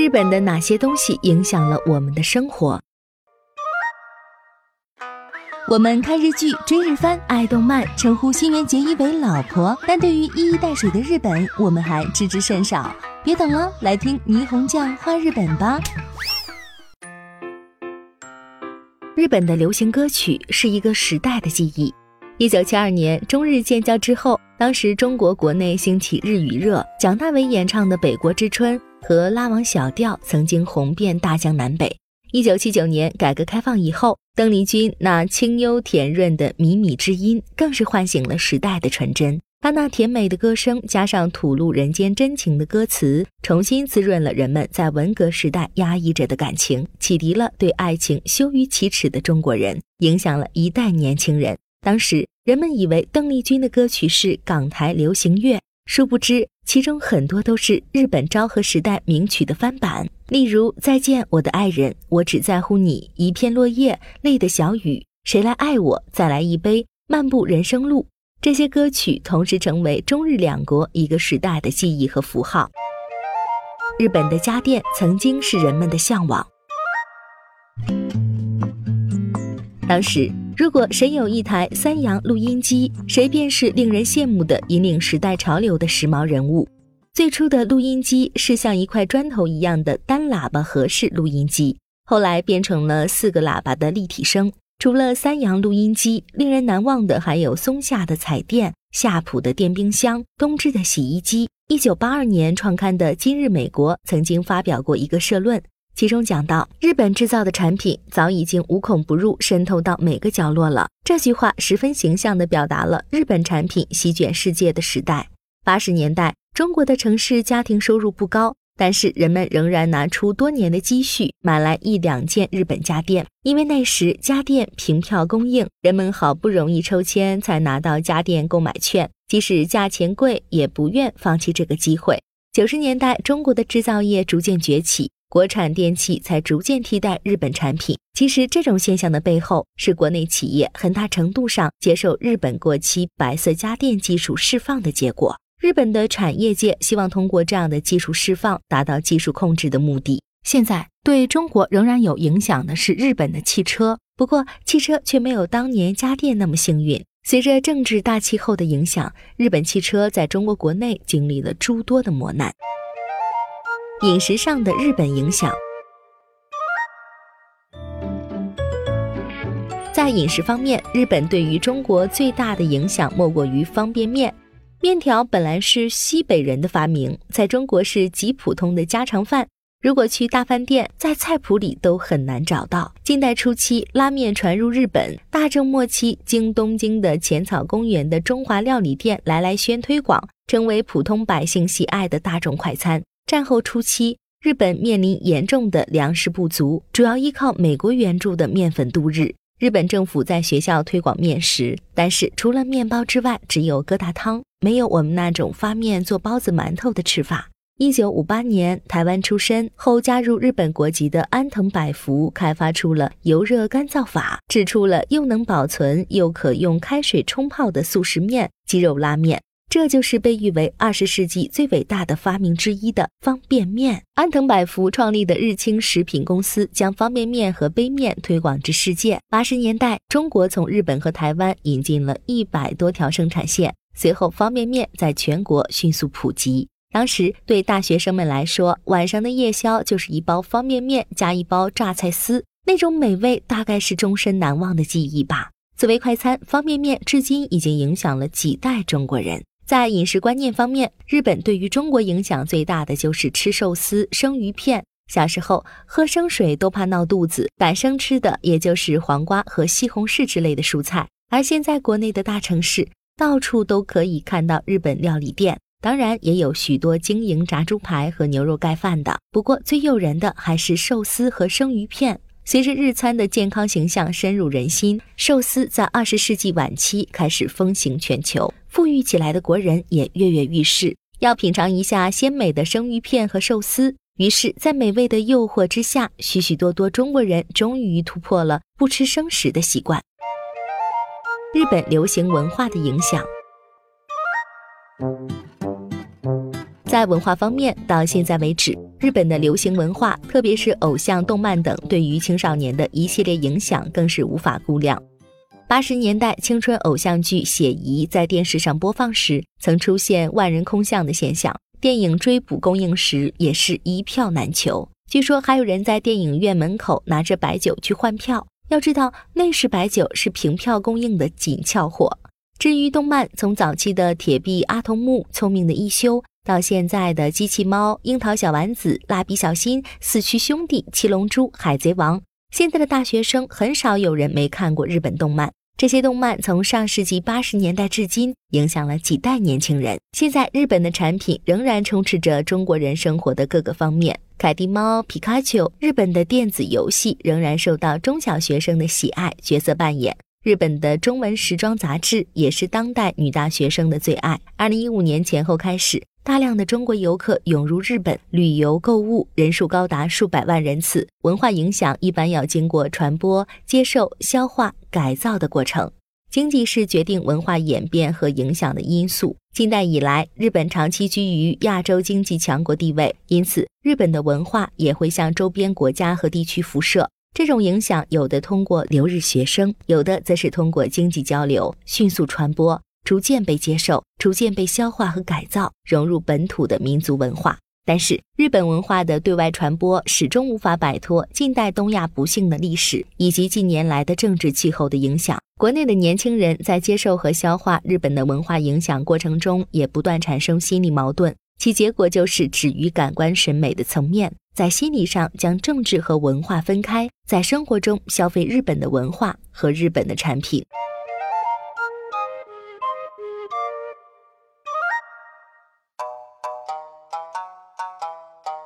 日本的哪些东西影响了我们的生活？我们看日剧、追日番、爱动漫，称呼新垣结衣为老婆，但对于一衣带水的日本，我们还知之甚少。别等了，来听霓虹酱画日本吧。日本的流行歌曲是一个时代的记忆。一九七二年中日建交之后，当时中国国内兴起日语热，蒋大为演唱的《北国之春》和《拉网小调》曾经红遍大江南北。一九七九年改革开放以后，邓丽君那清幽甜润的靡靡之音，更是唤醒了时代的纯真。她那甜美的歌声，加上吐露人间真情的歌词，重新滋润了人们在文革时代压抑着的感情，启迪了对爱情羞于启齿的中国人，影响了一代年轻人。当时人们以为邓丽君的歌曲是港台流行乐，殊不知其中很多都是日本昭和时代名曲的翻版。例如《再见我的爱人》，我只在乎你，一片落叶，泪的小雨，谁来爱我？再来一杯，漫步人生路。这些歌曲同时成为中日两国一个时代的记忆和符号。日本的家电曾经是人们的向往，当时。如果谁有一台三洋录音机，谁便是令人羡慕的引领时代潮流的时髦人物。最初的录音机是像一块砖头一样的单喇叭盒式录音机，后来变成了四个喇叭的立体声。除了三洋录音机，令人难忘的还有松下的彩电、夏普的电冰箱、东芝的洗衣机。一九八二年创刊的《今日美国》曾经发表过一个社论。其中讲到，日本制造的产品早已经无孔不入，渗透到每个角落了。这句话十分形象地表达了日本产品席卷世界的时代。八十年代，中国的城市家庭收入不高，但是人们仍然拿出多年的积蓄买来一两件日本家电，因为那时家电凭票供应，人们好不容易抽签才拿到家电购买券，即使价钱贵，也不愿放弃这个机会。九十年代，中国的制造业逐渐崛起。国产电器才逐渐替代日本产品。其实，这种现象的背后是国内企业很大程度上接受日本过期白色家电技术释放的结果。日本的产业界希望通过这样的技术释放，达到技术控制的目的。现在对中国仍然有影响的是日本的汽车，不过汽车却没有当年家电那么幸运。随着政治大气候的影响，日本汽车在中国国内经历了诸多的磨难。饮食上的日本影响，在饮食方面，日本对于中国最大的影响莫过于方便面。面条本来是西北人的发明，在中国是极普通的家常饭。如果去大饭店，在菜谱里都很难找到。近代初期，拉面传入日本；大正末期，经东京的浅草公园的中华料理店来来轩推广，成为普通百姓喜爱的大众快餐。战后初期，日本面临严重的粮食不足，主要依靠美国援助的面粉度日。日本政府在学校推广面食，但是除了面包之外，只有疙瘩汤，没有我们那种发面做包子、馒头的吃法。一九五八年，台湾出身后加入日本国籍的安藤百福开发出了油热干燥法，制出了又能保存又可用开水冲泡的速食面——鸡肉拉面。这就是被誉为二十世纪最伟大的发明之一的方便面。安藤百福创立的日清食品公司将方便面和杯面推广至世界。八十年代，中国从日本和台湾引进了一百多条生产线，随后方便面在全国迅速普及。当时对大学生们来说，晚上的夜宵就是一包方便面加一包榨菜丝，那种美味大概是终身难忘的记忆吧。作为快餐，方便面至今已经影响了几代中国人。在饮食观念方面，日本对于中国影响最大的就是吃寿司、生鱼片。小时候喝生水都怕闹肚子，敢生吃的也就是黄瓜和西红柿之类的蔬菜。而现在国内的大城市到处都可以看到日本料理店，当然也有许多经营炸猪排和牛肉盖饭的。不过最诱人的还是寿司和生鱼片。随着日餐的健康形象深入人心，寿司在二十世纪晚期开始风行全球。富裕起来的国人也跃跃欲试，要品尝一下鲜美的生鱼片和寿司。于是，在美味的诱惑之下，许许多多中国人终于突破了不吃生食的习惯。日本流行文化的影响。在文化方面，到现在为止，日本的流行文化，特别是偶像、动漫等，对于青少年的一系列影响更是无法估量。八十年代青春偶像剧《写疑》在电视上播放时，曾出现万人空巷的现象。电影追捕公映时，也是一票难求。据说还有人在电影院门口拿着白酒去换票。要知道，那时白酒是凭票供应的紧俏货。至于动漫，从早期的铁臂阿童木、聪明的一休，到现在的机器猫、樱桃小丸子、蜡笔小新、四驱兄弟、七龙珠、海贼王，现在的大学生很少有人没看过日本动漫。这些动漫从上世纪八十年代至今，影响了几代年轻人。现在日本的产品仍然充斥着中国人生活的各个方面。凯蒂猫、皮卡丘，日本的电子游戏仍然受到中小学生的喜爱。角色扮演，日本的中文时装杂志也是当代女大学生的最爱。二零一五年前后开始。大量的中国游客涌入日本旅游购物，人数高达数百万人次。文化影响一般要经过传播、接受、消化、改造的过程。经济是决定文化演变和影响的因素。近代以来，日本长期居于亚洲经济强国地位，因此日本的文化也会向周边国家和地区辐射。这种影响有的通过留日学生，有的则是通过经济交流迅速传播。逐渐被接受，逐渐被消化和改造，融入本土的民族文化。但是，日本文化的对外传播始终无法摆脱近代东亚不幸的历史以及近年来的政治气候的影响。国内的年轻人在接受和消化日本的文化影响过程中，也不断产生心理矛盾，其结果就是止于感官审美的层面，在心理上将政治和文化分开，在生活中消费日本的文化和日本的产品。